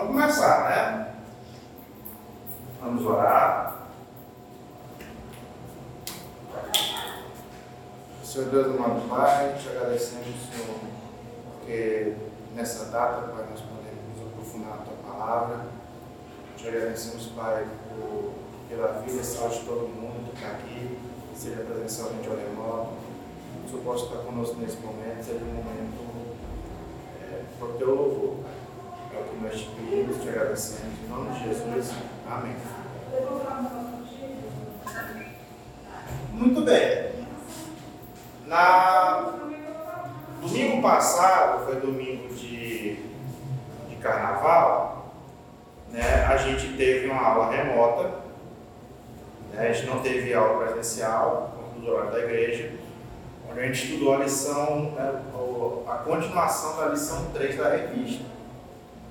Vamos começar, né? Vamos orar. Senhor Deus, amado Pai, te agradecemos, Senhor, porque nessa data, Pai, nós podemos aprofundar na tua palavra. Te agradecemos, Pai, por, pela vida e saúde de todo mundo que está aqui, seja presencialmente ou remoto. O Senhor possa estar conosco nesse momento, seja um momento é, por teu louvor, Pai. É o que nós te pedimos, te agradecemos. Em nome de Jesus. Amém. Muito bem. Na domingo passado, foi domingo de, de carnaval, né, a gente teve uma aula remota, né, a gente não teve aula presencial, como horário da igreja, onde a gente estudou a lição, né, a continuação da lição 3 da revista,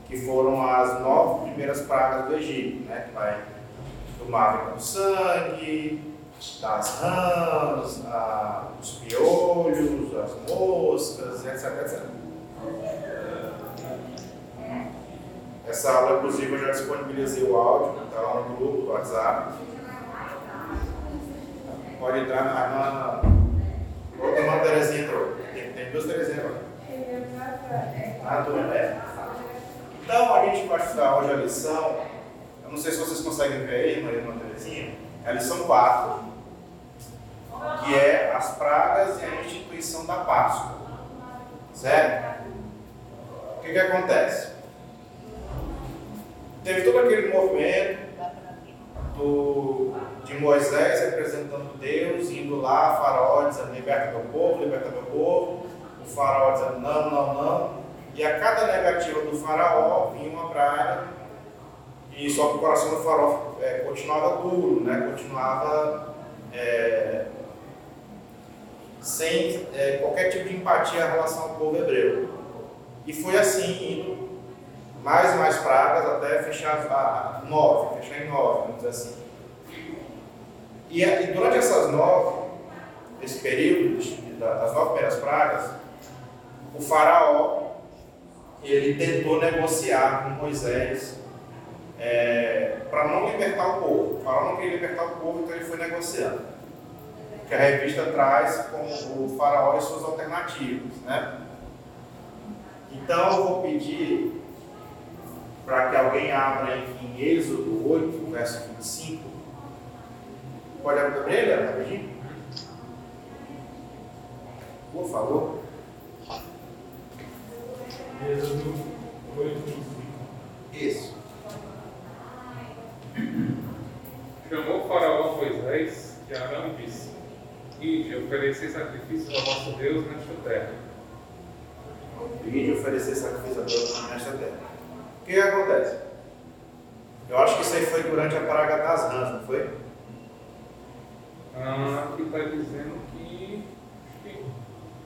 que foram as nove primeiras pragas do Egito, né, que vai do mar do sangue, das rãs, a, os piolhos, as moscas, etc, etc. Essa aula, inclusive, eu já disponibilizei o áudio, está lá no grupo do WhatsApp. Pode entrar na. na outra irmã Terezinha entrou. Tem, tem duas Terezinhas lá. Ah, tudo bem. Então, a gente vai estudar hoje a lição. Eu não sei se vocês conseguem ver aí, Maria Terezinha. É a lição 4 que é as pragas e a instituição da Páscoa. Certo? O que, que acontece? Teve todo aquele movimento do, de Moisés representando Deus, indo lá, faraó dizendo, liberta meu povo, liberta meu povo. O faraó dizendo, não, não, não. E a cada negativa do faraó vinha uma praga, e só que o coração do faraó é, continuava duro, né? continuava é, sem é, qualquer tipo de empatia em relação ao povo hebreu. E foi assim, indo mais e mais pragas até fechar a nove, fechar em nove, vamos dizer assim. E, e durante essas nove, esse período das nove primeiras pragas, o faraó ele tentou negociar com Moisés é, para não libertar o povo. Faraó não queria libertar o povo, então ele foi negociando que a revista traz com o faraó e suas alternativas. Né? Então eu vou pedir para que alguém abra em Êxodo 8, verso 25. Pode abrir para ele, rapidinho? Por favor. Êxodo 8, 25. Isso. Chamou o faraó Moisés e Arão e disse: Ide, oferecer sacrifícios ao vosso Deus nesta terra. Ide oferecer sacrifício a Deus nesta terra. O que acontece? Eu acho que isso aí foi durante a praga das rãs, não foi? Ah, aqui está dizendo que.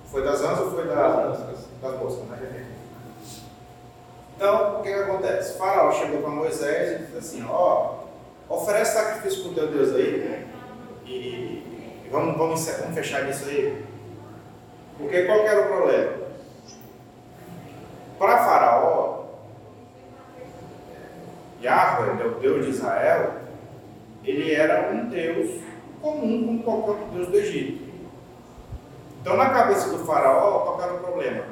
Foi das rãs ou foi da, Das moscas. das moscas, né? Então, o que, que acontece? O faraó chegou para Moisés e disse assim, ó, oferece sacrifício para o teu Deus aí e, e vamos, vamos, vamos fechar nisso aí. Porque qual era o problema? Para faraó, Yahweh, né, o Deus de Israel, ele era um Deus comum como qualquer outro Deus do Egito. Então, na cabeça do faraó, qual era o problema?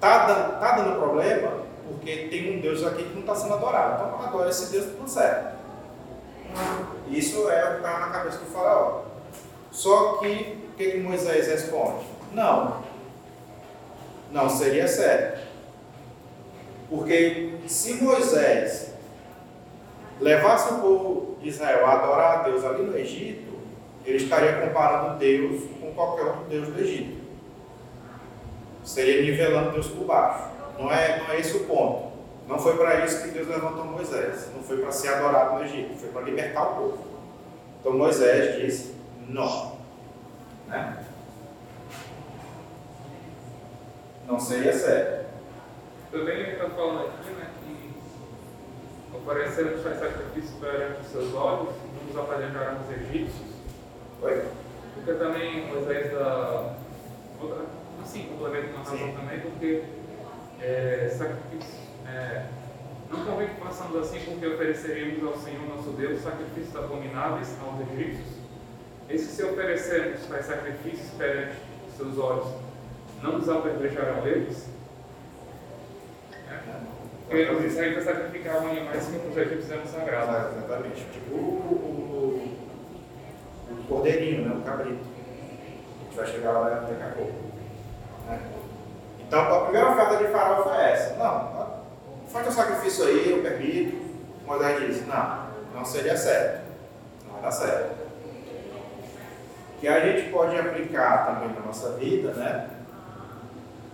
Tá dando, tá dando problema porque tem um Deus aqui que não está sendo adorado. Então, adora esse Deus tudo certo. Isso é o que estava na cabeça do faraó. Só que, o que, que Moisés responde? Não. Não seria certo. Porque se Moisés levasse o povo de Israel a adorar a Deus ali no Egito, ele estaria comparando Deus com qualquer outro Deus do Egito. Seria nivelando Deus por baixo. Não é, não é esse o ponto. Não foi para isso que Deus levantou Moisés. Não foi para ser adorado no Egito. Foi para libertar o povo. Então Moisés disse: não. Né? Não seria certo. Também ele está falando aqui, né, que ofereceram faz sacrifício perante os seus olhos, não nos apedrejarão os egípcios. Oi? Porque também Moisés dá outra, assim, complementa uma razão Sim. também, porque é, sacrifício, é, Não convém que façamos assim porque ofereceríamos ao Senhor nosso Deus sacrifícios abomináveis aos egípcios? E se oferecermos tais sacrifícios perante seus olhos, não nos apedrejarão eles? Porque os israelitas sacrificavam animais que os egípcios eram sagrados. Ah, exatamente. Tipo o, o, o cordeirinho, né? o cabrito. A gente vai chegar lá daqui a pouco. Né? Então, a primeira oferta de Faraó foi essa. Não, faz o sacrifício aí, eu permito. Moisés disse, não, não seria certo. Não dar certo. Que a gente pode aplicar também na nossa vida, né?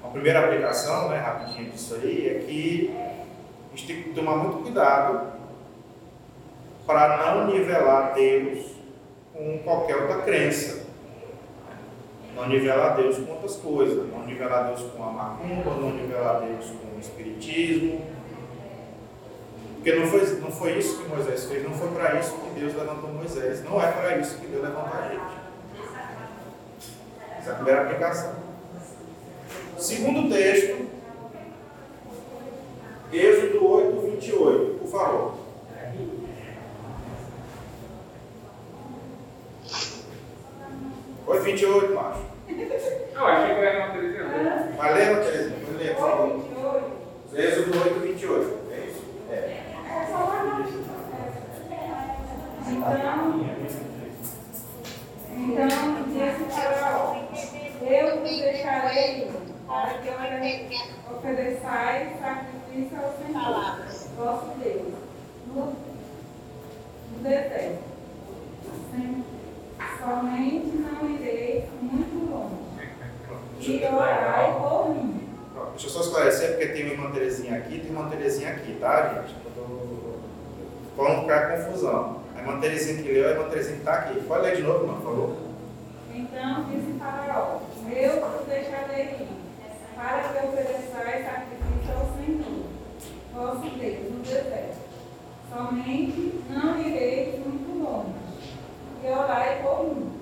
A primeira aplicação, né, rapidinho disso aí, é que a gente tem que tomar muito cuidado para não nivelar Deus com qualquer outra crença. Não nivelar Deus com outras coisas. Não nivelar Deus com a macumba, não nivelar Deus com o espiritismo. Porque não foi, não foi isso que Moisés fez, não foi para isso que Deus levantou Moisés. Não é para isso que Deus levantou a gente. Essa é a primeira aplicação. Segundo texto, Êxodo 8, 28, por favor. Oi, 28, macho. Não, achei que era uma televisão. Vai ler, Terezinha? Vai ler, por favor. Êxodo 8, 28. É isso? É. Então, então disse Faraó, eu vos deixarei para que ofereçais sacrifício ao Senhor, vosso Deus, no, no deserto. Sem- Somente não irei muito longe. E orai por mim. Ó, Deixa eu só esclarecer, porque tem uma irmã Terezinha aqui tem uma Terezinha aqui, tá, gente? Para não ficar confusão. A irmã Terezinha que leu, a irmã Terezinha que está aqui. Pode ler de novo, irmão, por favor. Então disse Faraó: Eu vos deixarei ir, para que ofereçais sacrifício ao Senhor, vosso Deus, no deserto. Somente não ireis muito longe. E orai por mim.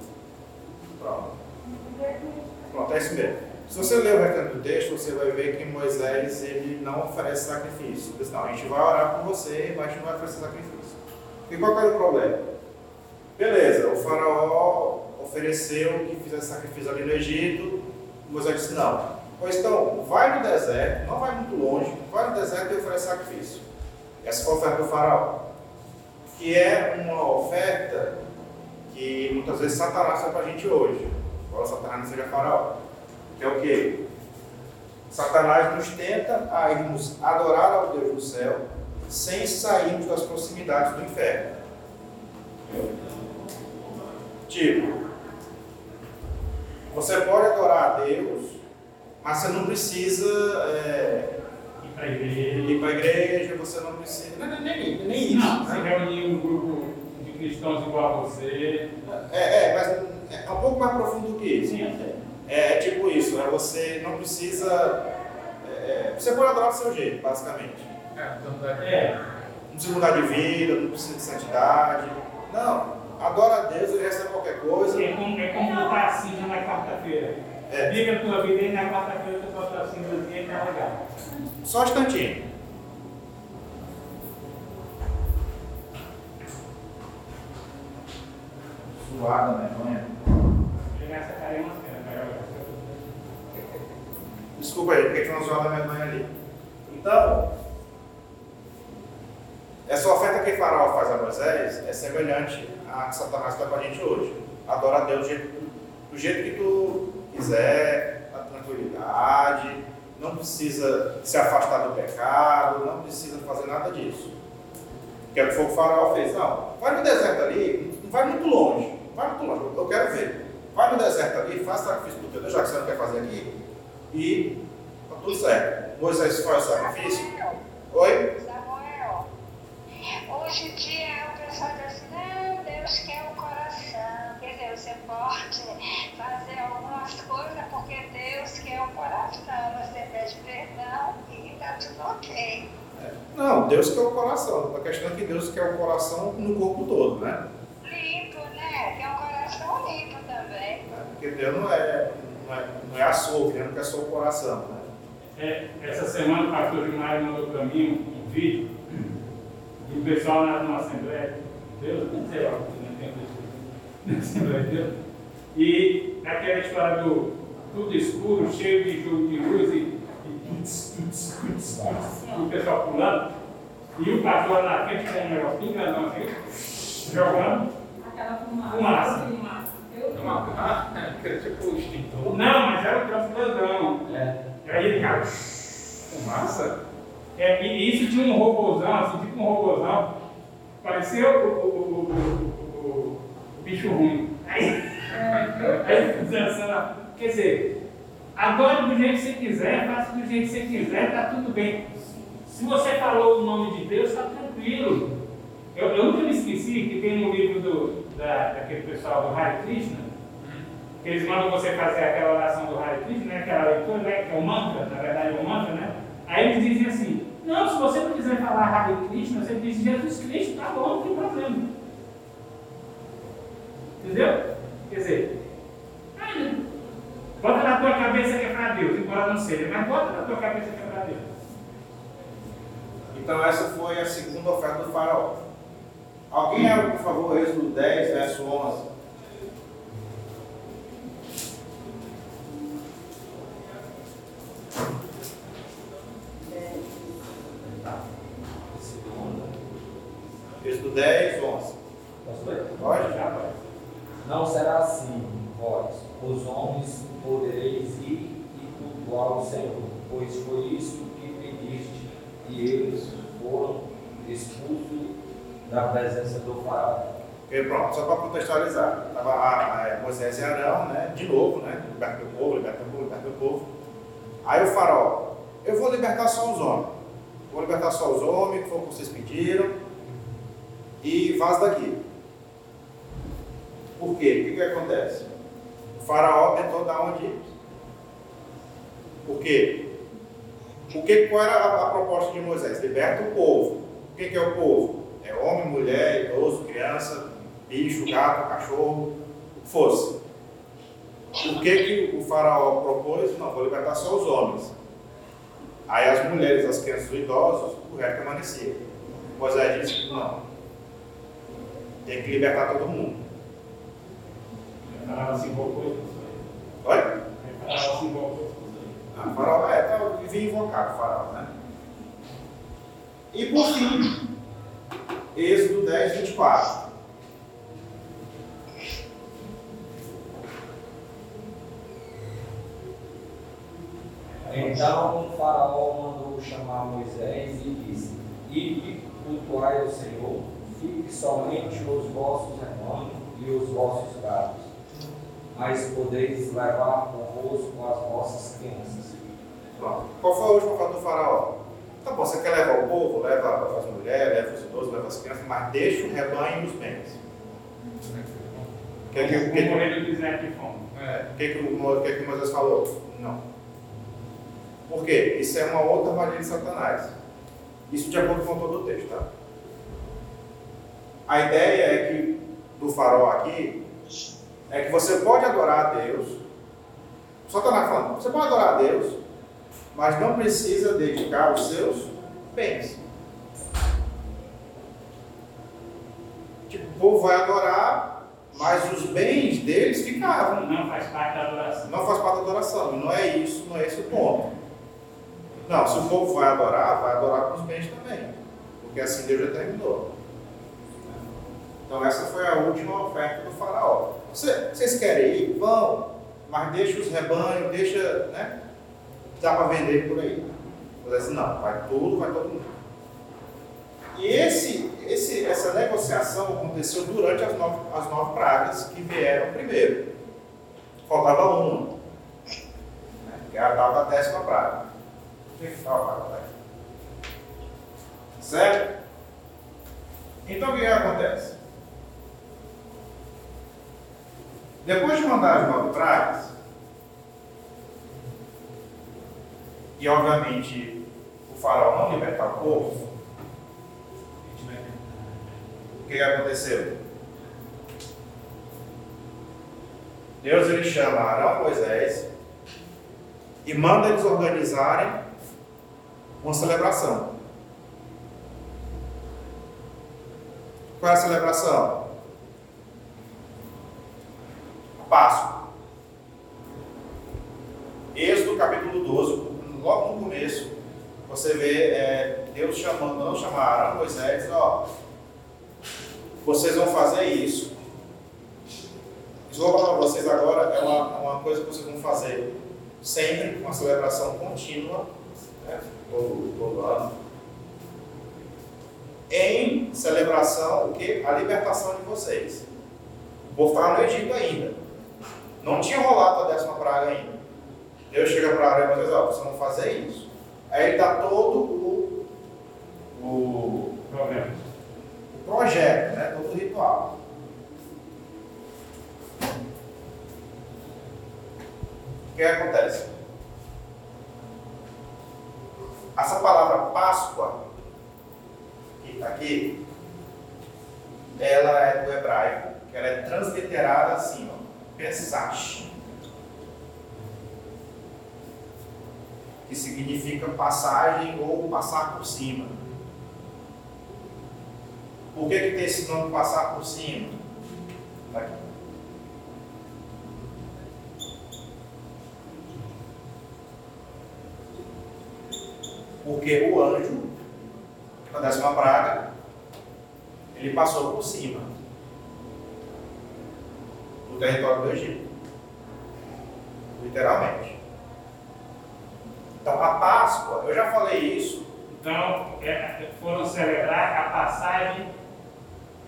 Pronto. Pronto, é isso mesmo. Se você ler o restante do texto, você vai ver que Moisés ele não oferece sacrifício. Ele diz, não, a gente vai orar por você, mas a gente não vai oferecer sacrifício. E qual que era o problema? Beleza, o faraó ofereceu que fizesse sacrifício ali no Egito. Não. Pois então, vai no deserto, não vai muito longe, vai no deserto e oferece sacrifício. Essa foi a oferta do faraó. Que é uma oferta que muitas vezes Satanás faz para a gente hoje. Embora Satanás não seja faraó. Que é o quê? Satanás nos tenta a irmos adorar ao Deus do céu sem sairmos das proximidades do inferno. Tipo, você pode adorar a Deus, mas você não precisa é, Ir para a igreja. ir para a igreja, você não precisa. Nem, nem, nem isso. Não, se né? reunir um grupo de cristãos igual a você. É, é, mas é um pouco mais profundo do que isso. Sim, sei. É, é tipo isso, né? você não precisa. é, você pode adorar do seu jeito, basicamente. É, então É, Não precisa mudar de vida, não precisa de santidade. Não, adora a Deus e resta qualquer coisa. é como, é como botar a cinza na quarta-feira. É. Liga a tua vida e na quarta-feira tu bota a cinzazinha e tá legal. Só um instantinho. Suada, né, manhã? Chegar essa cara aí, mas Desculpa aí, porque tinha uma zoada da minha mãe ali. Então, essa oferta que Faraó faz a Moisés é semelhante à que Satanás dá para a gente hoje. Adora a Deus do jeito, do jeito que tu quiser, na tranquilidade, não precisa se afastar do pecado, não precisa fazer nada disso. Que é o que o Faraó fez. Não, vai no deserto ali, não vai muito longe, vai muito longe, eu quero ver. Vai no deserto ali, faz sacrifício para o teu Deus, já que você não quer fazer aqui, e tá tudo certo. Moisés faz o sacrifício. Deus quer o coração. Você pede perdão e tá tudo ok. Não, Deus quer o coração. A questão é que Deus quer o coração no corpo todo, né? Limpo, né? Quer um coração limpo também. Porque Deus não é, não é, não é açougue, né? não quer só o coração. Né? É, essa semana o pastor Gilmar mandou para mim um vídeo e o pessoal na, numa Assembleia de Deus, não sei lá, não tem na Assembleia de Deus, e aquela história do tudo escuro, cheio de jogo de luz e, e tuts, tuts, tuts, tuts, e o pessoal pulando, e o pastor na frente com um negócio grandão assim, jogando. Aquela fumaça. Fumaça. Uma, ah, que era tipo extintor. Não, mas era o troço grandão. É. Aí ele ficava. Fumaça? É, e isso tinha um robôzão, assim, tipo um robôzão. Parecia o, o, o, o, o, o bicho ruim. Aí, aí dançando. Quer dizer, adore do jeito que você quiser, faça do jeito que você quiser, tá tudo bem. Se você falou o nome de Deus, está tranquilo. Eu, eu nunca me esqueci que tem no livro do, da, daquele pessoal do Hare Krishna, que eles mandam você fazer aquela oração do Hare Krishna, né, aquela leitura, né, que é um mantra, na verdade é um mantra, né? Aí eles dizem assim, não, se você não quiser falar Hare Krishna, você diz Jesus Cristo, tá bom, não tem problema. Entendeu? Quer dizer, aí, bota na tua cabeça que é para Deus, embora não seja, mas bota na tua cabeça que é para Deus. Então essa foi a segunda oferta do faraó. Alguém abre, por favor, Êxodo 10, verso 11. Êxodo 10, 11. Posso ler? Pode? Já vai. Não será assim, vós, os homens, podereis ir e cultuar o Senhor, pois foi isso que pediste, e eles foram expulsos da presença do faraó. Ok, pronto, só para contextualizar. Estava a, a Moisés e Arão, né? De novo, né? Liberta o povo, liberta o povo, liberta o povo. Faraó, eu vou libertar só os homens. Vou libertar só os homens, que foi o que vocês pediram. E vaza daqui. Por quê? O que, que acontece? O faraó tentou dar uma de Por quê? Porque qual era a, a proposta de Moisés? Liberta o povo. O que, que é o povo? É homem, mulher, idoso, criança, bicho, gato, cachorro, o que fosse. O que, que o faraó propôs? Não, vou libertar só os homens. Aí as mulheres, as crianças os idosos, o resto permanecia. Moisés disse, não. Tem que libertar todo mundo. Falava assim, pouco. Olha, Falava assim, pouco. a faraó é, tá, vivia invocado o faraó, né? E por fim, Êxodo 10, 24. Então o faraó mandou chamar Moisés e disse, Ide, cultuai ao Senhor, fique somente os vossos rebanhos e os vossos gados, mas podeis levar convosco as vossas crianças. Pronto. Qual foi a última fala do faraó? Tá bom, você quer levar o povo? Leva as mulheres, leva os idosos, leva as crianças, mas deixa o rebanho e os bens. O que, que, O que. É. que, que, o Mo- que, que Moisés falou? Não. Por quê? Isso é uma outra armadilha de Satanás. Isso de acordo com todo o texto, tá? A ideia é que, do farol aqui, é que você pode adorar a Deus. Satanás falando, você pode adorar a Deus, mas não precisa dedicar os seus bens. Tipo, o povo vai adorar, mas os bens deles ficavam. Não faz parte da adoração. Não faz parte da adoração. Não é isso, não é esse o ponto. Não, se o povo vai adorar, vai adorar com os bens também. Porque assim Deus determinou. Então essa foi a última oferta do faraó. Você- vocês querem ir? Vão. Mas deixa os rebanhos, deixa, né? Dá para vender por aí. Mas assim, não, vai tudo, vai todo mundo. E esse, esse, essa negociação aconteceu durante as nove, as nove pragas que vieram primeiro. Faltava uma. Né? Que era a tal da décima praga. Que faltava? Né? Certo? Então o que, acontece? Depois de mandar as nove pragas, e obviamente o faraó não libertar o povo, o que, aconteceu? Deus ele chama Arão Moisés e manda eles organizarem uma celebração. Qual é a celebração? A Páscoa. Êxodo capítulo 12, logo no começo, você vê é, Deus chamando, não chamaram Moisés, ó, vocês vão fazer isso. Isso vou falar para vocês agora, é uma, uma coisa que vocês vão fazer sempre, uma celebração contínua, né, todo, todo ano. Em celebração, o que? A libertação de vocês. Povo estava no Egito ainda. Não tinha rolado a décima praga ainda. Deus chega para Arão e diz, ó, vocês vão fazer isso. Aí ele dá todo o, o, o projeto, né? todo o ritual. O que acontece? Essa palavra Páscoa, que está aqui, ela é do hebraico, que ela é transliterada assim, ó, Pesach. Que significa passagem ou passar por cima. Por que, que tem esse nome passar por cima? Tá aqui. Porque o anjo, na décima praga, ele passou por cima do território do Egito. Literalmente. Então a Páscoa, eu já falei isso. Então, é, foram celebrar a passagem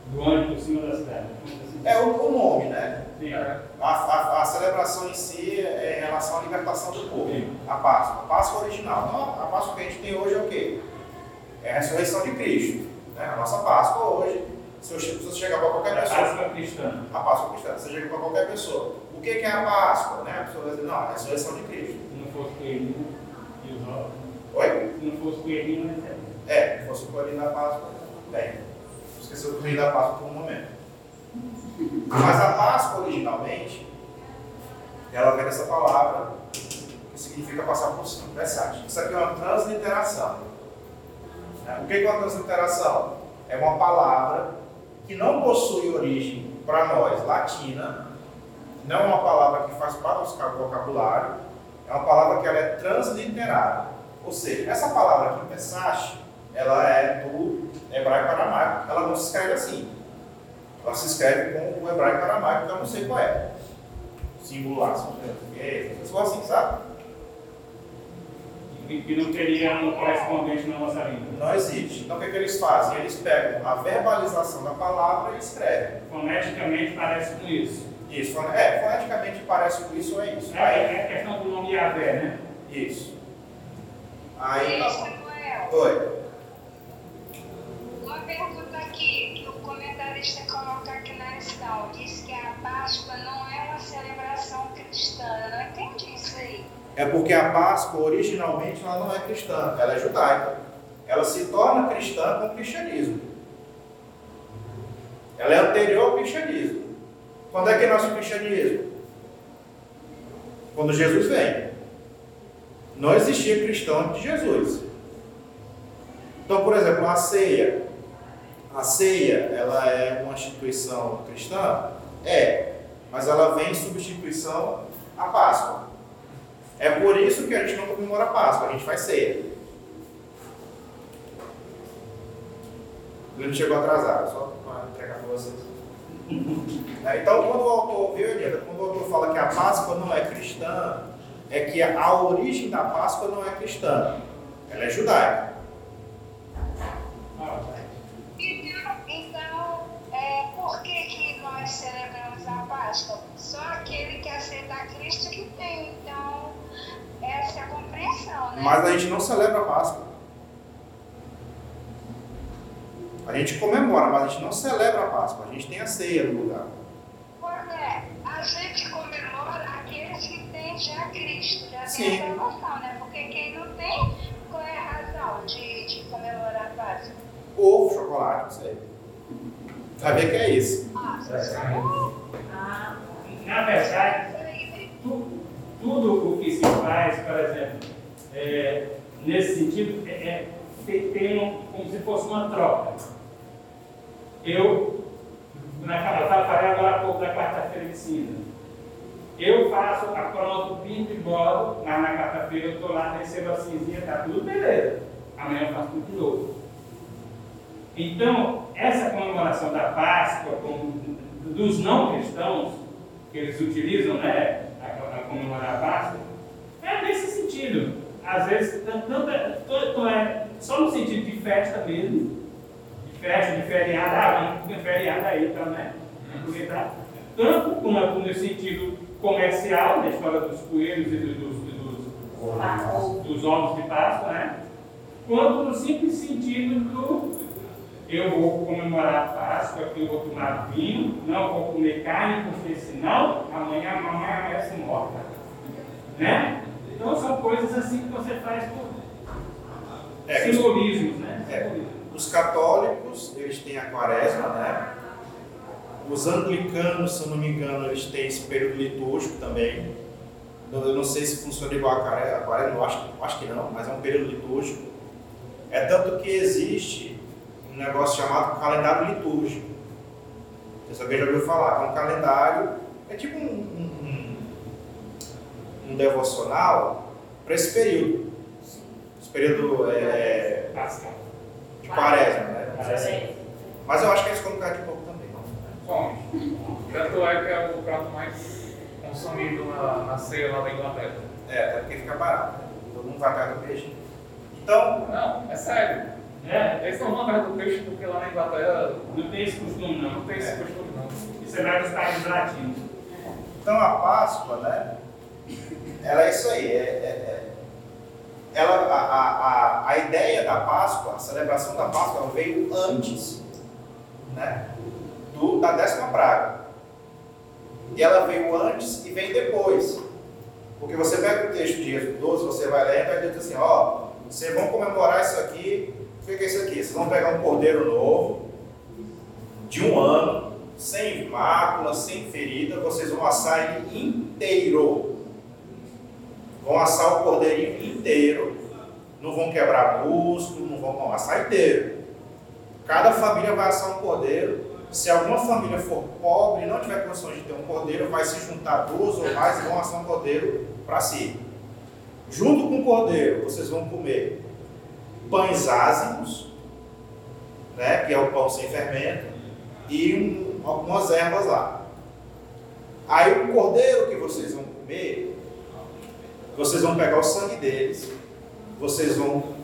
do anjo por cima da cidade. É o, o nome, né? A, a, a, celebração em si é em relação à libertação do povo. Sim. A Páscoa. A Páscoa original. Então, a Páscoa que a gente tem hoje é o quê? É a ressurreição de Cristo. Né? A nossa Páscoa hoje, se você chegar para qualquer A pessoa. Páscoa cristã. A Páscoa cristã, você chega para qualquer pessoa. O que é a Páscoa? Né? A pessoa vai dizer, não, é a ressurreição de Cristo. Se não fosse coelhinho e os ovos. Oi? Se não fosse coelhinho, não recebe. É, se fosse o coelhinho da Páscoa, bem. Esqueceu o coelhinho da Páscoa por um momento. Mas a Páscoa, originalmente, ela vem dessa palavra que significa passar por cima, versátil. Isso aqui é uma transliteração. Né? O que é uma transliteração? É uma palavra que não possui origem para nós latina, não é uma palavra que faz parte do vocabulário, é uma palavra que ela é transliterada. Ou seja, essa palavra aqui, Pesach, ela é do hebraico aramaico. Ela não se escreve assim. Ela se escreve com o hebraico aramaico, que eu não sei qual é. Símbolo lá, são pessoas assim, sabe? E que não teria um correspondente na nossa língua. Não existe. Então o que, que eles fazem? Eles pegam a verbalização da palavra e escrevem. Foneticamente parece com isso. Isso, é, foneticamente parece com isso ou é isso. É, Aí, é a questão do nome Yahvé, né? isso. Aí, Ei, Samuel, oi. uma pergunta aqui, comentarista coloca aqui na lição. Diz que a Páscoa não é uma celebração cristã. Eu não entendi isso aí. É porque a Páscoa, originalmente, ela não é cristã, ela é judaica. Ela se torna cristã com o cristianismo. Ela é anterior ao cristianismo. Quando é que nasce o cristianismo? Quando Jesus vem. Não existia cristão antes de Jesus. Então, por exemplo, a ceia. A ceia, ela é uma instituição cristã? É. Mas ela vem em substituição à Páscoa. É por isso que a gente não comemora a Páscoa, a gente faz ceia. Bruno chegou atrasado, só para entregar para vocês. É, Então, quando o autor, viu, Eliana? Quando o autor fala que a Páscoa não é cristã, é que a origem da Páscoa não é cristã, ela é judaica. Ah, Então, então é, por que, que nós Só aquele que aceita Cristo que tem. Então, essa é a compreensão, né? Mas a gente não celebra a Páscoa. A gente comemora, mas a gente não celebra a Páscoa. A gente tem a ceia no lugar. Pois é, a gente comemora aqueles que têm já Cristo, já Sim. tem essa noção, né? Porque quem não tem, qual é a razão de, de comemorar a Páscoa? Ovo, chocolate, não sei. Vai ver que é isso. Na verdade, isso aí, tu- tudo o que se faz, por exemplo, é, nesse sentido, é, é, tem, um- como se fosse uma troca. Eu na, eu falei agora há pouco da quarta-feira de cinza. Eu faço, apronto, pinto e bodo, mas na quarta-feira eu estou lá, recebo a cinzinha, está tudo beleza. Amanhã eu faço tudo de novo. Então, essa comemoração da Páscoa, dos não cristãos, que eles utilizam, né, a, a comemorar a Páscoa, é nesse sentido. Às vezes, tanto é, tanto é só no sentido de festa mesmo, de festa, de feriado, ah, vamos feriado aí, então, né? Aproveitar. Tanto quanto no sentido comercial, na história dos coelhos e dos, dos, dos, dos ovos de Páscoa, né? Quanto no simples sentido do eu vou comemorar a Páscoa, eu vou tomar vinho, não vou comer carne, porque senão amanhã a mamãe amanhece morta. Né? Então são coisas assim que você faz por é, simbolismos, né? É, os católicos, eles têm a quaresma, né? Os anglicanos, se eu não me engano, eles têm esse período litúrgico também. Eu não sei se funciona igual a quaresma, eu acho, acho que não, mas é um período litúrgico. É tanto que existe um negócio chamado calendário litúrgico. Você alguém já ouviu falar, que é um calendário, é tipo um, um, um devocional para esse período. Esse período é, de quaresma, né? Assim. Mas eu acho que eles colocam de pouco também. Come. Tanto é que é o prato mais consumido na, na ceia lá da Inglaterra. É, até porque fica barato. Né? Todo mundo vai perto do peixe. Então. Não, é sério. É, eles estão vão atrás do peixe porque lá na Inglaterra não tem esse costume, não. Não tem esse costume, não. Isso é mais dos países latinos. Então a Páscoa, né? Ela é isso aí. É, é, é, ela, a, a, a ideia da Páscoa, a celebração da Páscoa, veio antes né, do, da décima praga. E ela veio antes e vem depois. Porque você pega o texto de Êxodo 12, você vai ler e vai dizer assim, ó, vocês vão comemorar isso aqui o que é isso aqui? Vocês vão pegar um cordeiro novo, de um ano, sem mácula, sem ferida, vocês vão assar ele inteiro. Vão assar o cordeirinho inteiro, não vão quebrar músculo, não vão, assar inteiro. Cada família vai assar um cordeiro. Se alguma família for pobre e não tiver condições de ter um cordeiro, vai se juntar duas ou mais e vão assar um cordeiro para si. Junto com o cordeiro, vocês vão comer pães ázimos, né, que é o pão sem fermento, e um, algumas ervas lá. Aí o cordeiro que vocês vão comer, vocês vão pegar o sangue deles, vocês vão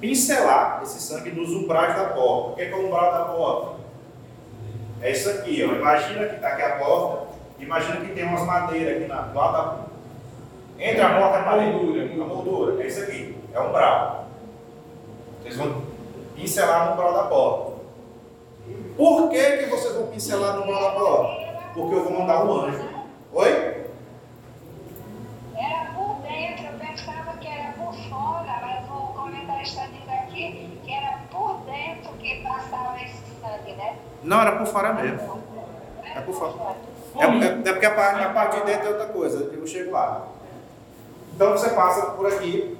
pincelar esse sangue nos umbrais da porta. O que é, que é o umbral da porta? É isso aqui, ó. Imagina que está aqui a porta, imagina que tem umas madeiras aqui na, lado da entre a porta e a parede. A moldura, é isso aqui é um umbral. Vocês vão pincelar no umbral da porta. Por que, que vocês vão pincelar no umbral da porta? Porque eu vou mandar um anjo. Oi? Era por dentro, eu pensava que era por fora, mas o comentário está dizendo aqui que era por dentro que passava esse sangue, né? Não, era por fora mesmo. É por fora. É, é, é porque a parte, a parte de dentro é outra coisa, eu chego lá. Então você passa por aqui,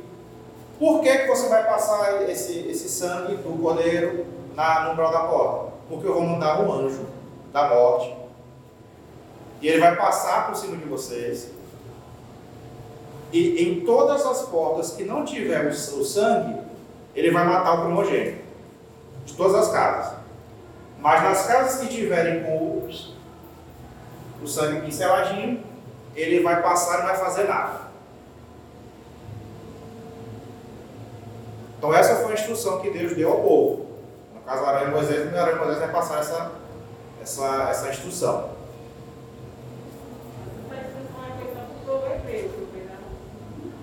por que, que você vai passar esse, esse sangue do cordeiro na, no umbral da porta? Porque eu vou mandar um anjo da morte. E ele vai passar por cima de vocês. E em todas as portas que não tiver o sangue, ele vai matar o primogênito. De todas as casas. Mas nas casas que tiverem com o, o sangue pinceladinho, ele vai passar e não vai fazer nada. Então essa foi a instrução que Deus deu ao povo. No caso, Arão e Moisés, Arão e Moisés vai passar essa, essa, essa instrução.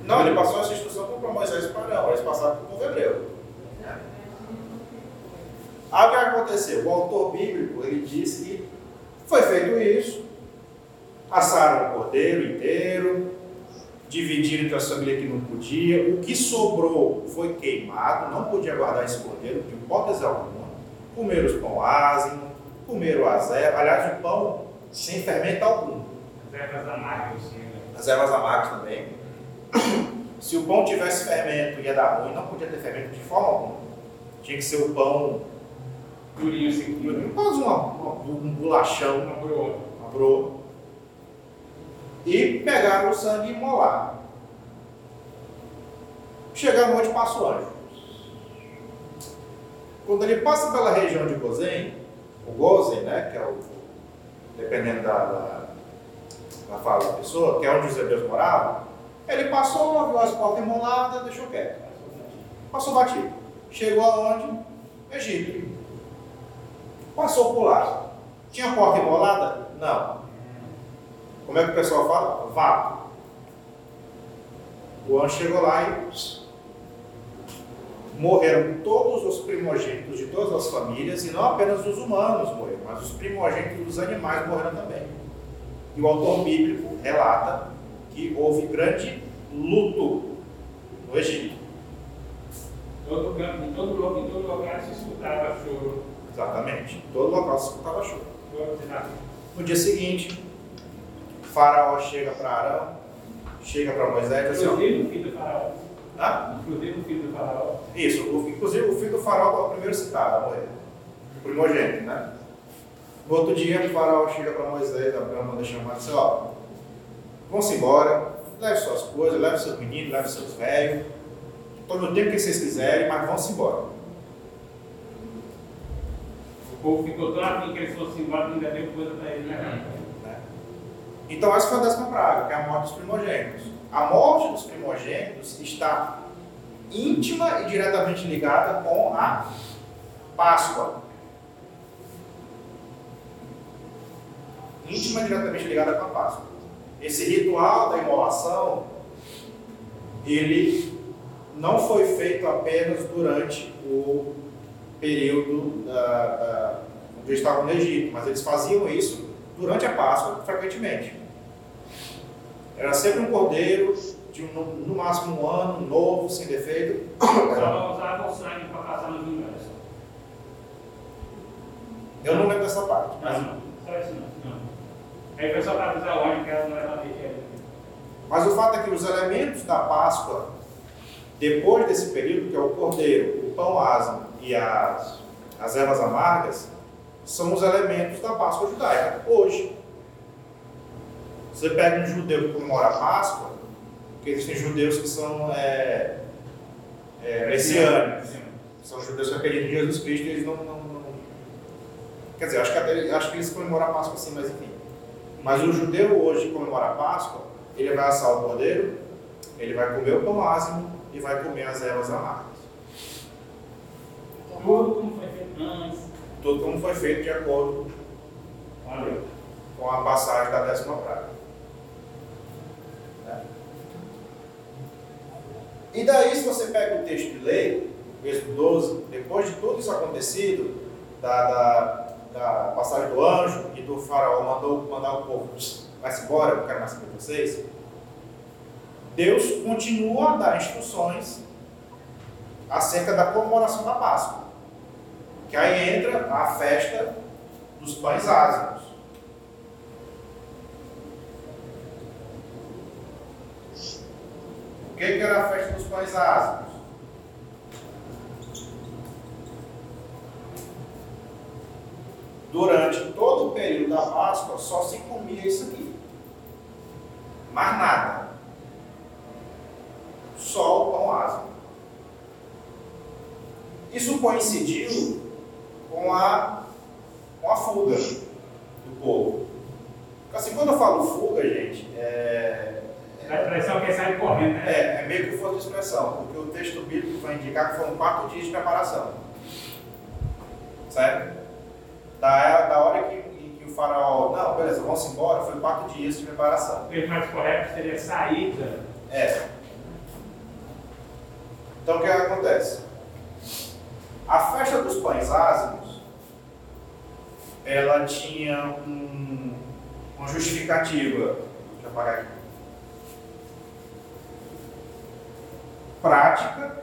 Não, ele passou essa instrução para Moisés e para Arão, eles passaram para o povo hebreu. Aí o que aconteceu? O autor bíblico ele disse que foi feito isso, passaram o cordeiro inteiro, dividiram entre as famílias que não podia. O que sobrou foi queimado, não podia guardar esse cordeiro de hipótese alguma. Comeram os pão ázimo, comeram as ervas, aliás, o pão sem fermento algum. As ervas amargas, sim. Né? As ervas amargas também. Se o pão tivesse fermento, ia dar ruim, não podia ter fermento de forma alguma. Tinha que ser o pão Durinho assim. Quase uma, uma, um bolachão, Uma broa. uma broa. E pegaram o sangue e molaram. Chegaram onde passa o anjo. Quando ele passa pela região de Gozen, o Gozen, né, que é o, dependendo da, da, da fala da pessoa, que é onde os hebreus moravam, ele passou, viu as portas emoladas, deixou quieto. Passou batido. Chegou aonde? Egito. Passou por lá. Tinha porta embolada? Não. Como é que o pessoal fala? Vá. O anjo chegou lá e morreram todos os primogênitos de todas as famílias, e não apenas os humanos morreram, mas os primogênitos dos animais morreram também. E o autor bíblico relata que houve grande luto no Egito. Todo canto, em todo lugar, em todo lugar se escutava choro. Exatamente. Em todo local se escutava choro. No dia seguinte, Faraó chega para Arão, chega para Moisés e diz assim: Inclusive o filho do faraó. "Ah, Inclusive o filho do faraó. Isso, o- inclusive o filho do faraó é o primeiro citado a morrer. O primogênito, né? No outro dia, o faraó chega para Moisés, Abraão manda chamar e diz, ó, vão-se embora, leve suas coisas, leve seus meninos, leve seus velhos, tome o tempo que vocês quiserem, mas vão-se embora. O povo ficou tão afim que eles fossem embora que ainda deu coisa para eles, né? Então essa foi a décima praga, que é a morte dos primogênitos. A morte dos primogênitos está íntima e diretamente ligada com a Páscoa. Íntima e diretamente ligada com a Páscoa. Esse ritual da imolação, ele não foi feito apenas durante o período onde eles estavam no Egito, mas eles faziam isso durante a Páscoa, frequentemente. Era sempre um cordeiro de um, no- máximo um ano, novo, sem defeito. Só usavam o sangue para passar no vingança. Eu não lembro dessa parte, Mas não, só isso não. não. Aí foi só para avisar o óleo que ela não era ter mas o fato é que os elementos da Páscoa, depois desse período, que é o cordeiro, o pão asno e as, as ervas amargas, são os elementos da Páscoa judaica, hoje. Você pega um judeu que comemora a Páscoa, porque existem judeus que são é, é, messiânicos. São judeus que acreditam em Jesus Cristo e eles não. não- não- Quer dizer, acho que, até, acho que eles comemoram a Páscoa sim, mas enfim. Mas o judeu hoje que comemora a Páscoa, ele vai assar o cordeiro, ele vai comer o pão ázimo e vai comer as ervas amargas. Tudo como foi feito antes. Tudo como foi feito de acordo com a passagem da décima praga. Né? E daí, se você pega o texto de lei, Êxodo 12, depois de tudo isso acontecido, da, da, da passagem do anjo e do faraó mandou mandar o povo, vai-se embora, não quero mais saber vocês, Deus continua a dar instruções acerca da comemoração da Páscoa. Que aí entra a festa dos pães ázimos. O que, que era a festa dos pães ázimos? Durante todo o período da Páscoa só se comia isso aqui. Mais nada. Só o pão ázimo. Isso coincidiu com a, com a fuga do povo. Assim, quando eu falo fuga, gente, é, a impressão que ele sai correndo, né? é, é meio que força de expressão, porque o texto bíblico vai indicar que foram quatro dias de preparação. Certo? Da, da hora que, que o faraó, não, beleza, vamos embora, foi quatro dias de preparação. O termo mais correto seria saída. É. Então o que acontece? A festa dos pães ázimos, ela tinha um- uma justificativa. Deixa eu apagar aqui. prática,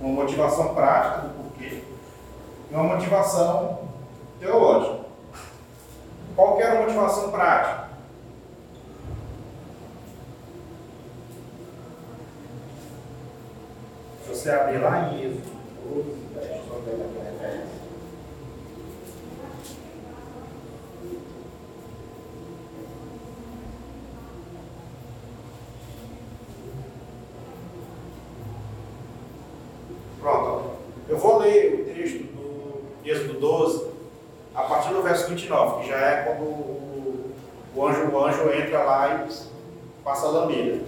uma motivação prática do porquê, e uma motivação teológica. Qual que era a motivação prática? Se você abrir lá em Êxodo passa a.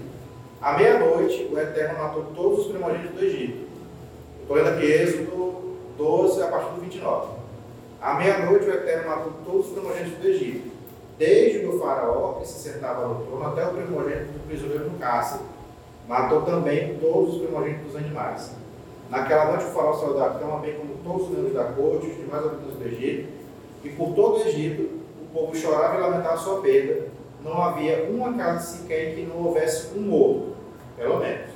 À meia-noite, o Eterno matou todos os primogênitos do Egito. Estou lendo aqui Êxodo 12, a partir do 29. À meia-noite, o Eterno matou todos os primogênitos do Egito, desde o faraó, que se sentava no trono, até o primogênito do prisioneiro no cárcere. Matou também todos os primogênitos dos animais. Naquela noite, o faraó saiu da cama, bem como todos os membros da corte, os demais habitantes do Egito, e por todo o Egito, o povo chorava e lamentava sua perda. Não havia uma casa sequer que não houvesse um morto, pelo menos.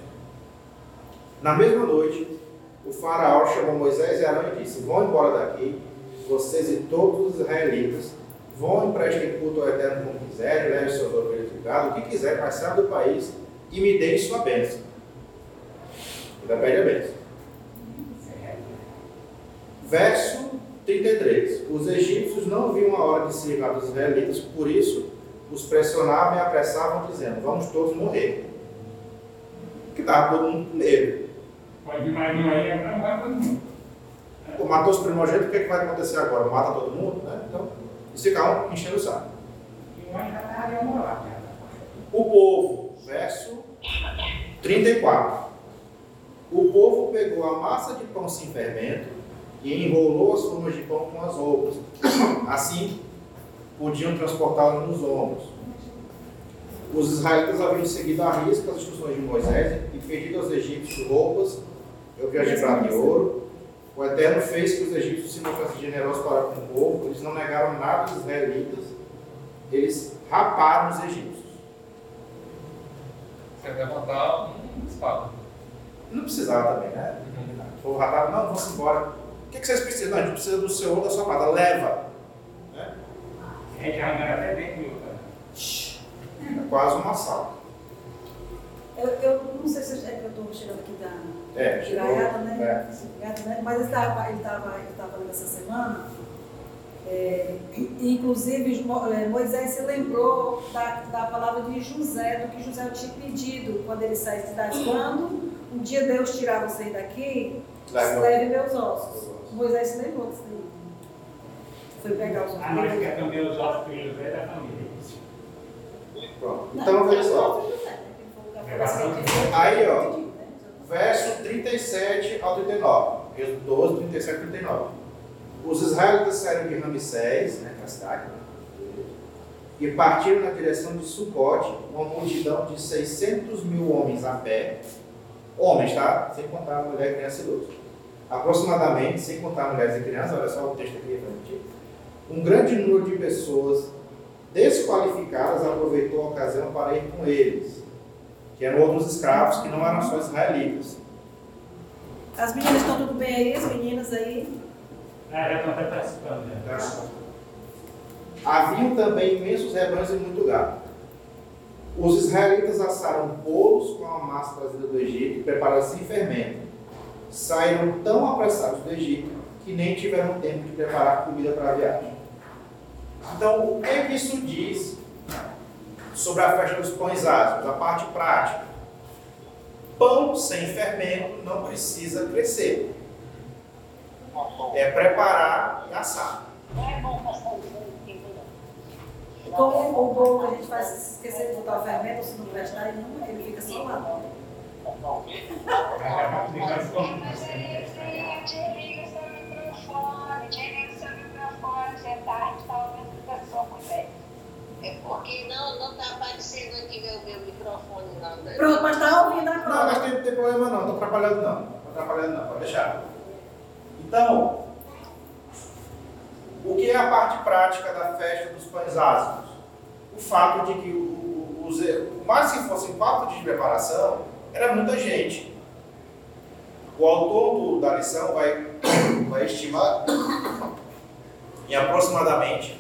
Na mesma noite, o faraó chamou Moisés e Arão e disse: Vão embora daqui, vocês e todos os israelitas, vão e prestem culto ao Eterno como quiserem, levem seus ovelhas e gado, o que quiser, mas saiam do país e me deem sua bênção. Ainda pede a bênção. Verso 33. Os egípcios não viam a hora de se livrar dos israelitas, por isso os pressionavam e apressavam, dizendo: Vamos todos morrer. Que estava todo mundo com medo. Pode um aí, agora vai todo mundo. Matou os primogênitos, o que, é que vai acontecer agora? Mata todo mundo? Né? Então, eles ficavam enchendo o saco. Já. O povo, verso 34. O povo pegou a massa de pão sem fermento e enrolou as formas de pão com as roupas. Assim, podiam transportá-las nos ombros. Os israelitas haviam seguido à risca as instruções de Moisés e pedido aos egípcios roupas, eu de prata e ouro. O Eterno fez que os egípcios se mostrassem generosos para com o povo, eles não negaram nada aos israelitas, eles raparam os egípcios. Você levantar uma espada. Não precisava também, né? O rapaz, não, vamos embora. O que, vocês precisam? Não, a gente precisa do seu ou da sua amada. Leva. A gente arrancando até dentro do cara. É quase um assalto. Eu, eu não sei se é que eu estou chegando aqui da É. Gaiata, né? É. Né? Mas ele estava ele tava, ele tava lendo essa semana. é, inclusive, é, Moisés se lembrou da, da palavra de José, do que José tinha pedido quando ele saísse da cidade. Quando um dia Deus tirar você daqui, Leve- meus ossos. Moisés se lembrou disso. Foi pegar os ossos. Ah, nós quer também os ossos do José da família. Pronto. Então, veja só. Aí, ó. Verso 37 ao 39. Êxodo 12, 37 e 39. Os israelitas saíram de Ramsés, né, que é a cidade, e partiram na direção de Sucote, uma multidão de 600 mil homens a pé. Homens, tá? Sem contar mulher, criança e idoso. Aproximadamente, sem contar mulheres e crianças, olha só o texto aqui. Um grande número de pessoas desqualificadas aproveitou a ocasião para ir com eles, que eram outros escravos que não eram só israelitas. As meninas estão tudo bem aí? As meninas aí? Ah, já estão até participando. né? Tá? Haviam também imensos rebanhos e muito gado. Os israelitas assaram bolos com a massa trazida do Egito e prepararam sem fermento. Saíram tão apressados do Egito que nem tiveram tempo de preparar comida para a viagem. Então, o que, é que isso diz sobre a festa dos pães ázimos, a parte prática? Pão sem fermento não precisa crescer. É preparar e assar. E como o bolo que a gente faz se esquecer de botar o fermento, se não prestar, ele, não, ele fica só lá. Mas aí você desliga seu microfone, desliga seu microfone, você tá, tá ouvindo a sua mulher. É porque não não está aparecendo aqui meu, meu microfone não. né? Pronto, mas tá ouvindo Não, mas agora. tem, tem problema não, não estou atrapalhando não. Estou atrapalhando não, pode deixar. Então, o que é a parte prática da festa dos pães ázimos? O fato de que o, o, os, mais que fossem quatro dias de preparação, era muita gente. O autor da lição vai, vai estimar em aproximadamente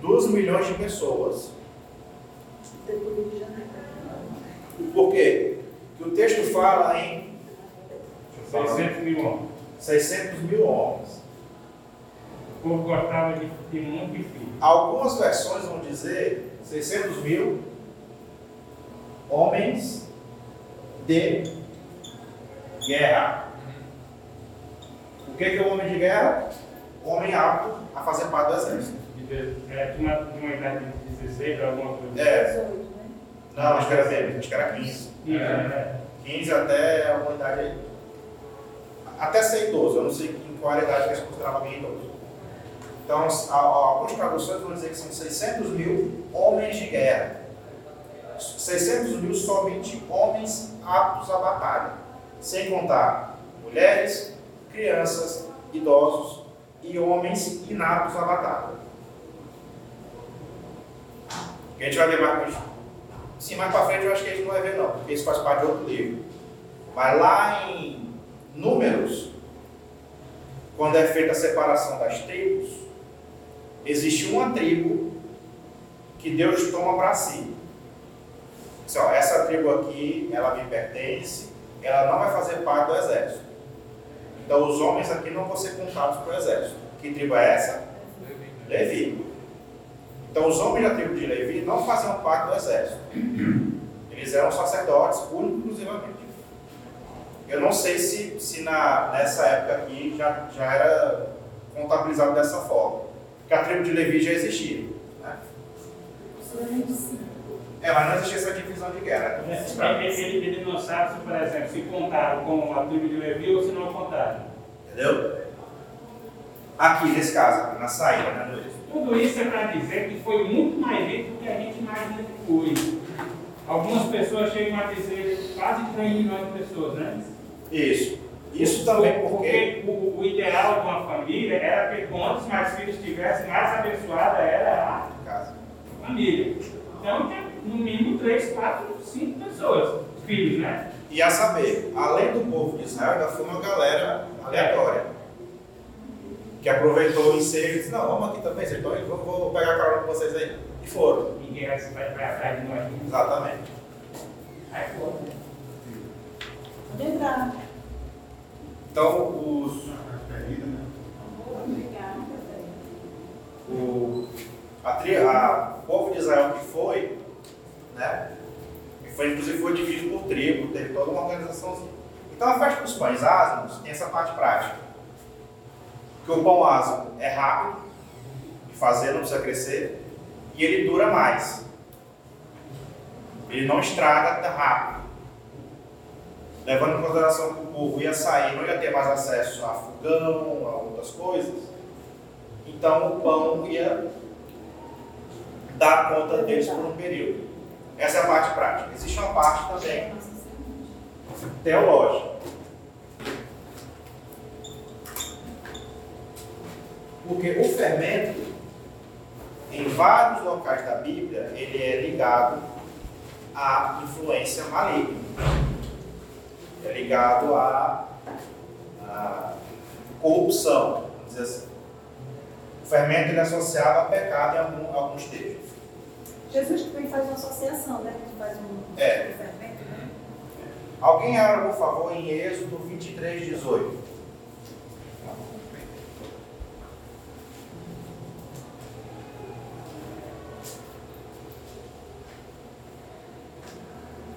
2 milhões de pessoas. Por quê? Porque o texto fala em 600 mil homens. 600 mil homens. O povo gostava de, de muito filho. Algumas versões vão dizer 600 mil homens de guerra. O que é o homem de guerra? Homem apto a fazer parte do exército. É, de uma, de uma idade de 16 para alguma coisa. É, 18, né? Não, acho que era menos, acho que era 15. É, é. 15 até alguma idade aí. Até ser idoso, eu não sei em qual idade que eles consideravam bem idoso. Então, algumas traduções vão dizer que são 600 mil homens de guerra. 600 mil somente homens aptos à batalha, sem contar mulheres, crianças, idosos e homens inaptos à batalha. A gente vai ver mais. Sim, mais pra frente eu acho que a gente não vai ver não, porque isso faz parte de outro livro. Mas lá em Números, quando é feita a separação das tribos, existe uma tribo que Deus toma para si. Diz, ó, essa tribo aqui, ela me pertence, ela não vai fazer parte do exército. Então os homens aqui não vão ser contados para o exército. Que tribo é essa? Levi. Então os homens da tribo de Levi não faziam parte do exército. Eles eram sacerdotes, únicos exclusivamente. Eu não sei se, se na, nessa época aqui já, já era contabilizado dessa forma. Porque a tribo de Levi já existia. Né? É, mas não existia essa divisão de guerra. né? Ele, não sabe se, por exemplo, se contaram com a tribo de Levi ou se não contaram. Entendeu? Aqui, nesse caso, na saída, né? Tudo isso é para dizer que foi muito mais gente do que a gente imagina que foi. Algumas pessoas chegam a dizer quase 3 milhões de pessoas, né? Isso. Isso também porque. o, o ideal de uma família era que quantos mais filhos tivesse, mais abençoada era Casa. a família. Então tem no mínimo 3, 4, 5 pessoas, filhos, né? E a saber, além do povo de Israel, ainda foi uma galera aleatória. Que aproveitou o ensejo e disse, não, vamos aqui também, vocês estão aí, vou, vou pegar a carona com vocês aí. E foram. Ninguém vai, vai, vai atrás de nós. Exatamente. Aí foi. Pode entrar. Então, os, o, a, tri- a- o povo de Israel que foi, né? Que foi, inclusive foi dividido por tribo, teve toda uma organizaçãozinha. Então a festa dos pães asmos tem essa parte prática. Que o pão asmo é rápido de fazer, não precisa crescer, e ele dura mais. Ele não estraga tão rápido. Levando em consideração que o povo ia sair, não ia ter mais acesso a fogão, a outras coisas, então o pão ia dar conta deles por um período. Essa é a parte prática. Existe uma parte também teológica. Porque o fermento, em vários locais da Bíblia, ele é ligado à influência maligna. É ligado à, à corrupção, vamos dizer assim. O fermento ele é associado a pecado em algum- alguns textos. Jesus também faz uma associação, né? Que faz um É. um fermento, né? Alguém abra, por favor, em Êxodo 23, 18.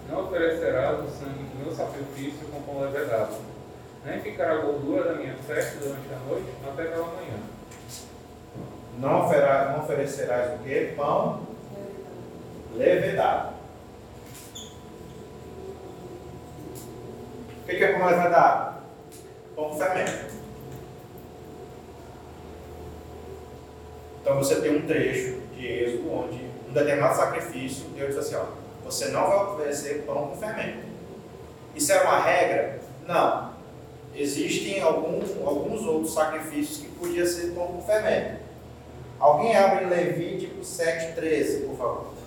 Não oferecerás o sangue do meu sacrifício com pão levedado, nem ficará gordura da minha festa durante a noite até pela manhã. Não, não oferecerás o quê? Pão levedado. O que é pão levedado? Pão fermento. Então você tem um trecho de Êxodo onde um determinado sacrifício, Deus diz assim, ó, você não vai oferecer pão com fermento. Isso é uma regra? Não. Existem alguns outros sacrifícios que podia ser pão com fermento. Alguém abre Levítico 7,13, por favor.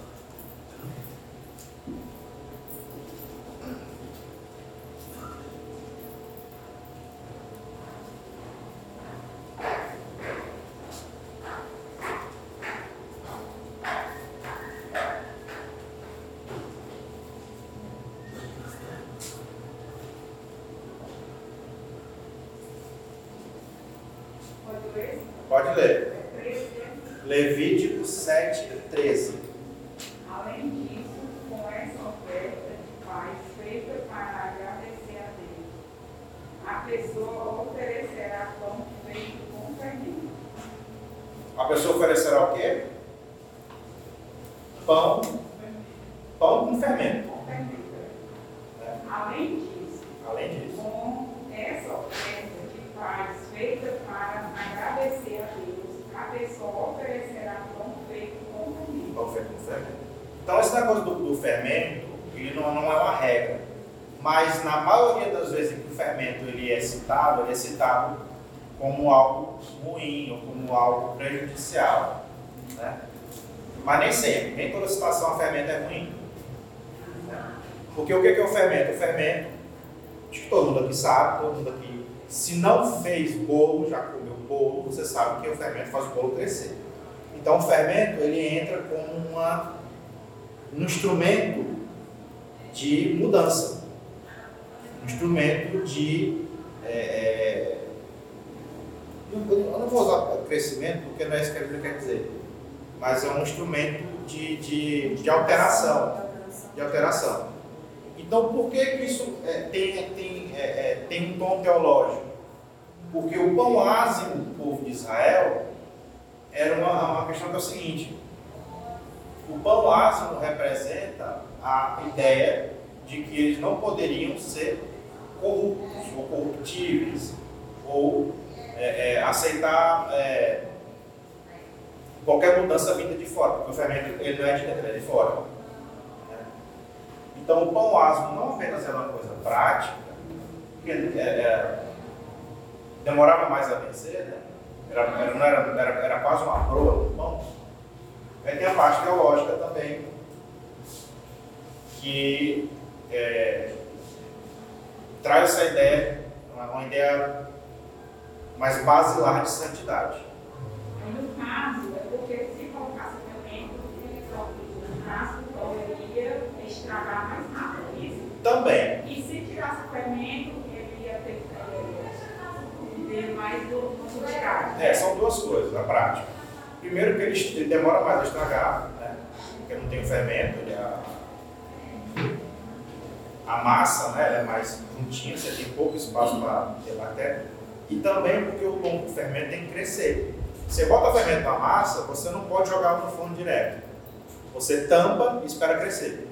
Então, esse negócio do, do fermento, ele não, não é uma regra. Mas, na maioria das vezes que o fermento ele é citado, ele é citado como algo ruim ou como algo prejudicial. Né? Mas nem sempre, nem toda citação a fermento é ruim. né? Porque o que que é o fermento? O fermento, acho que todo mundo aqui sabe, todo mundo aqui, se não fez bolo, já comeu bolo, você sabe que o fermento faz o bolo crescer. Então o fermento ele entra como uma, um instrumento de mudança, um instrumento de. é, é, eu não vou usar crescimento porque não é isso que a Bíblia quer dizer, mas é um instrumento de, de, de alteração de alteração. Então, por que, que isso é, tem, tem, é, é, tem um tom teológico? Porque o pão ázimo do povo de Israel era uma, uma questão que é o seguinte: o pão ázimo representa a ideia de que eles não poderiam ser corruptos ou corruptíveis ou é, é, aceitar é, qualquer mudança vinda de fora, porque o fermento ele não é de dentro, é de fora. né? Então, o pão asmo não apenas era uma coisa prática, porque é- é- demorava mais a vencer, né? Era, era, não era, era, era quase uma proa do pão. Aí tem a parte teológica também, que é, traz essa ideia, uma, uma ideia mais basilar de santidade. Aí, no caso, é porque se colocasse fermento, no caso, poderia estragar mais rápido. é Isso. Também, E se tirasse o fermento, ele ia ter que ter mais do do desgaste. É, são duas coisas na prática. Primeiro que ele demora mais a estragar, né? porque não tem o fermento, ele é a, massa né? é mais juntinha, você tem pouco espaço para ter bactéria. E também porque o tom do fermento tem que crescer. Você bota o fermento na massa, você não pode jogar no forno direto. Você tampa e espera crescer.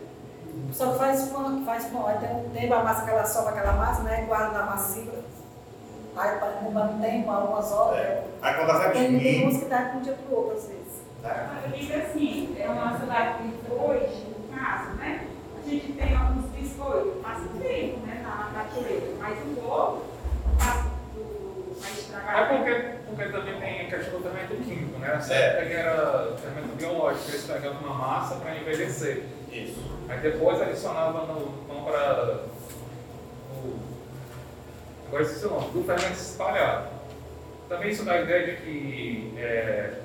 Só faz pão, faz. Aí tem tempo a massa que ela sobe aquela massa, né? Guarda na macia. Aí para um tempo, algumas horas. É. Aí quando a febre Tem, tem uns que tá de um dia pro outro, às vezes. né? Eu digo assim, é uma cidade hoje, no caso, né? A gente tem alguns biscoitos, passa tempo, né? Na prateleira, mas o bolo passa do, vai estragar. É porque, porque também tem a questão do fermento químico, né? Essa É. época que era fermento biológico, eles pegavam uma massa para envelhecer. Isso. Aí depois adicionava no pão para o. Agora esqueci o nome, do fermento se espalhar. Também isso dá a ideia de que é,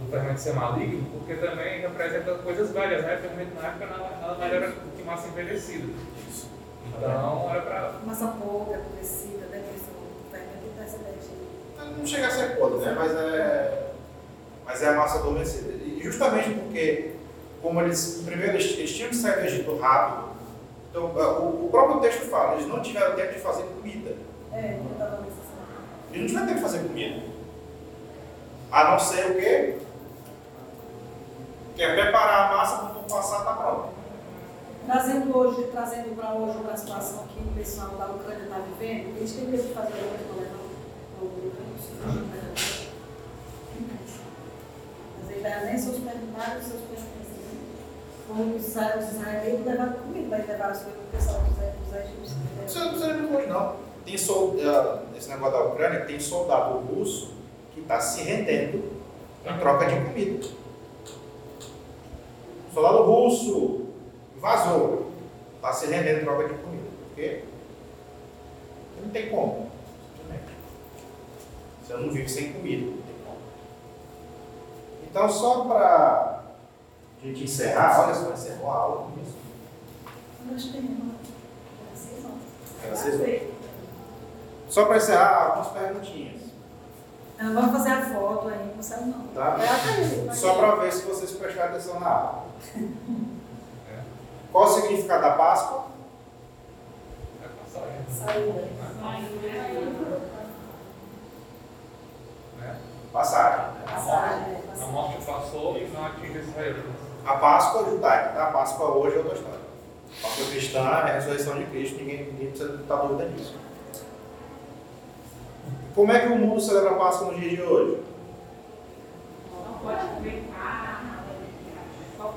do fermento ser maligno, porque também representa coisas velhas, né? O fermento na época nada, mais era do que massa envelhecida. Isso. Então era para. Massa pouca, apodrecida, né? Não chega a ser podre, né? Mas é, mas é a massa adormecida. E justamente porque, como eles, primeiro, eles, eles tinham que sair do Egito rápido, então o, o próprio texto fala, eles não tiveram tempo de fazer comida. É, não estava. Eles não tiveram tempo de fazer comida. A não ser o quê? Que é preparar a massa para o povo passar, tá pronto. Trazendo hoje, trazendo para hoje uma situação que o pessoal da Ucrânia está vivendo, eles têm medo de fazer o não levam Mas ele vai nem seus supermercados, seus pertences. Como os isra- os israelitas levaram comida, vai levar as coisas do pessoal dos egípcios. Isso não precisa longe, não. Tem soldado, esse negócio da Ucrânia, tem soldado russo que está se rendendo em troca de comida. Soldado russo vazou, está se rendendo em troca de comida. Por quê? Porque não tem como. Você não vive sem comida, não tem como. Então, só para a gente encerrar, olha só, encerrou a aula com isso. Que tem uma. Vocês não. Era seis horas. Só para encerrar, algumas perguntinhas. Não vamos fazer a foto aí, não sabe não. Tá? É a Só para ver se vocês prestaram atenção na aula. Qual o significado da Páscoa? É passagem. Saída. Né? Passagem. Passagem. é, A morte passou e não atinge Israel. A Páscoa é judaica, tá? A Páscoa hoje é outra história. A Páscoa cristã é a ressurreição de Cristo, ninguém, ninguém precisa estar dúvida nisso. Como é que o mundo celebra a Páscoa no dia de hoje? Não pode comer carne, só.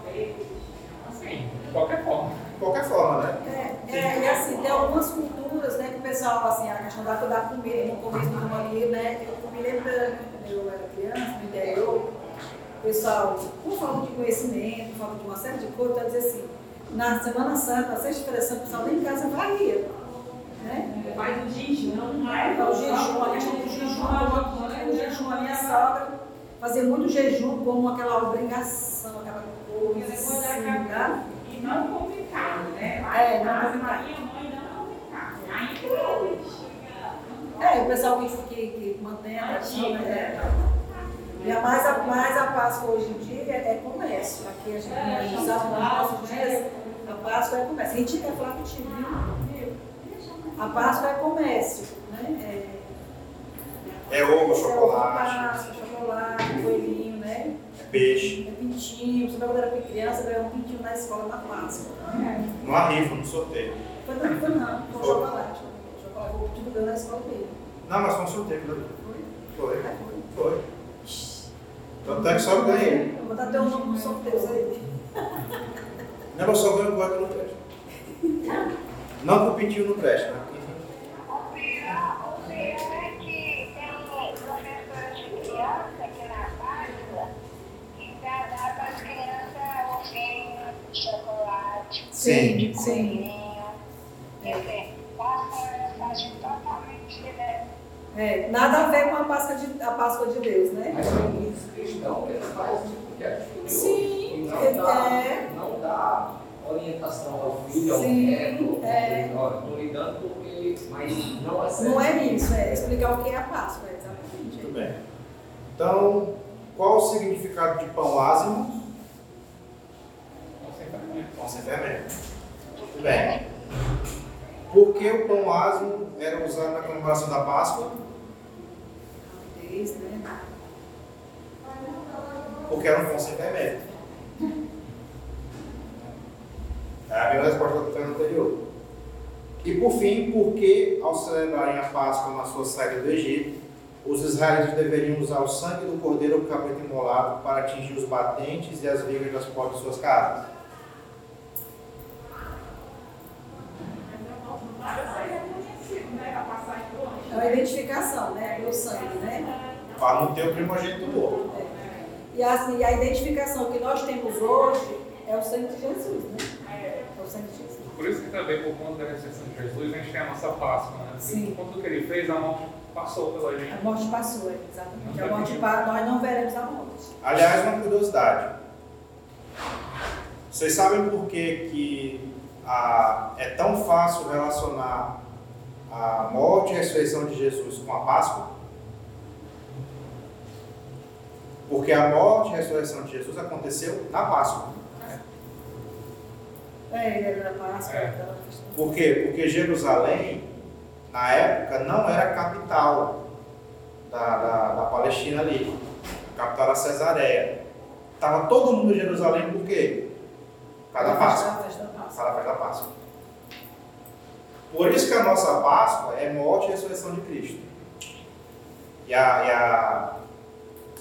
Assim, de qualquer forma. De qualquer forma, né? É, é, e assim, tem algumas culturas, né, que o pessoal, assim, a questão da, da comida, no começo do ali, né, eu me lembro da- quando eu era criança, no interior, o pessoal, por falta de conhecimento, por falta de uma série de coisas, então dizer assim, na Semana Santa, na Sexta-feira Santa, o pessoal nem em casa varria, né? Faz o jejum, não é? É o jejum, a questão do jejum, o jejum, a minha sogra fazia muito jejum como aquela obrigação, aquela coisa assim? E não come carne, né? É, não carne. Minha mãe não. Ainda hoje. É, o pessoal que, que, que mantém a tradição, né? E a mais, a mais a Páscoa hoje em dia é comércio. Aqui a gente, a gente sabe nos nossos dias, a Páscoa é comércio. A gente quer falar contigo, viu? A Páscoa é comércio, né? É, É ovo, é chocolate, Páscoa, chocolate, coelhinho, né? é peixe. É pintinho. Você vai quando era criança, ganhou um pintinho na escola na Páscoa. Não há rifa, no sorteio. Foi não, foi não, foi chocolate. Chocolate, o pintinho ganhou na escola dele. Não, mas foi um sorteio. né? Foi. É, foi. Foi. Tanto é que só ganhei. Vou dar teu nome no sorteio aí. Não, mas só ganho o que não presta. Não que o pintinho não presta, né? O pior, o pior é que tem professora de criança aqui na Páscoa que dá dá para as crianças ovinho, chocolate, Sim, sim. Quer dizer, passa uma mensagem totalmente diferente. É, nada a ver com a Páscoa de, a Páscoa de Deus, né? Mas tem muitos cristãos que eles fazem que é. Sim, e não dá, é. não dá orientação ao filho, ao Sim, neto. é. Olha, estou lidando porque. Mas não acerta. Não é isso, é explicar o que é a Páscoa, é exatamente. Muito bem. Então, qual o significado de pão ázimo? Pão sem fermento. Muito bem. Por que o pão ázimo era usado na comemoração da Páscoa? Né? Porque era um pão sem fermento. É a mesma resposta que eu fiz anterior. E por fim, porque ao celebrarem a Páscoa na sua saída do Egito, os israelitas deveriam usar o sangue do cordeiro ou cabrito imolado para atingir os batentes e as vigas das portas de suas casas. É uma identificação, né? Pelo sangue, né? Para não ter o primogênito morto. É. E assim, e a identificação que nós temos hoje é o sangue de Jesus, né? É o sangue de Jesus. Por isso que também, por conta da ressurreição de Jesus, a gente tem a nossa Páscoa, né? Sim. Por conta do que ele fez, a morte passou pela A gente. morte passou, é, exatamente. Não A morte pa- nós não veremos a morte. Aliás, uma curiosidade. Vocês sabem por que, que a- é tão fácil relacionar a morte e a ressurreição de Jesus com a Páscoa? Porque a morte e a ressurreição de Jesus aconteceu na Páscoa. É, ele era da Páscoa, É. questão. Por quê? Porque Jerusalém, na época, não era a capital da, da, da Palestina ali. A capital era Cesareia. Estava todo mundo em Jerusalém por quê? Por causa da Páscoa. A festa da Páscoa. Por isso que a nossa Páscoa é morte e ressurreição de Cristo. E, a, e, a,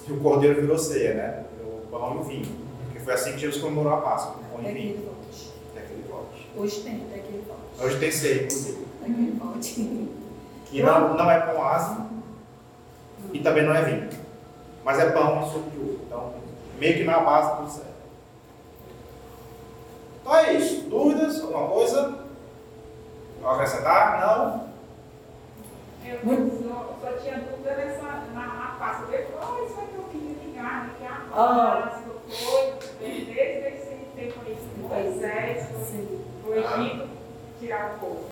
e o cordeiro virou ceia, né? O pão e o vinho. Porque foi assim que Jesus comemorou a Páscoa. Pão Até e que vinho. ele volte. Até que ele volte. Hoje tem, até que ele volte. Hoje tem ceia, inclusive. Até que ele volte. Que não, não é pão ázimo e também não é vinho. Mas é pão e suco de uva. Então, meio que na base tudo certo. Então é isso. Dúvidas? Alguma coisa? Vou acrescentar? Não? Eu só, só tinha dúvida nessa, na, na Páscoa. Depois foi que eu queria ligar, né? Que a Ah. Páscoa foi, desde esse tempo aí, Moisés foi Pro Egito tirar o povo.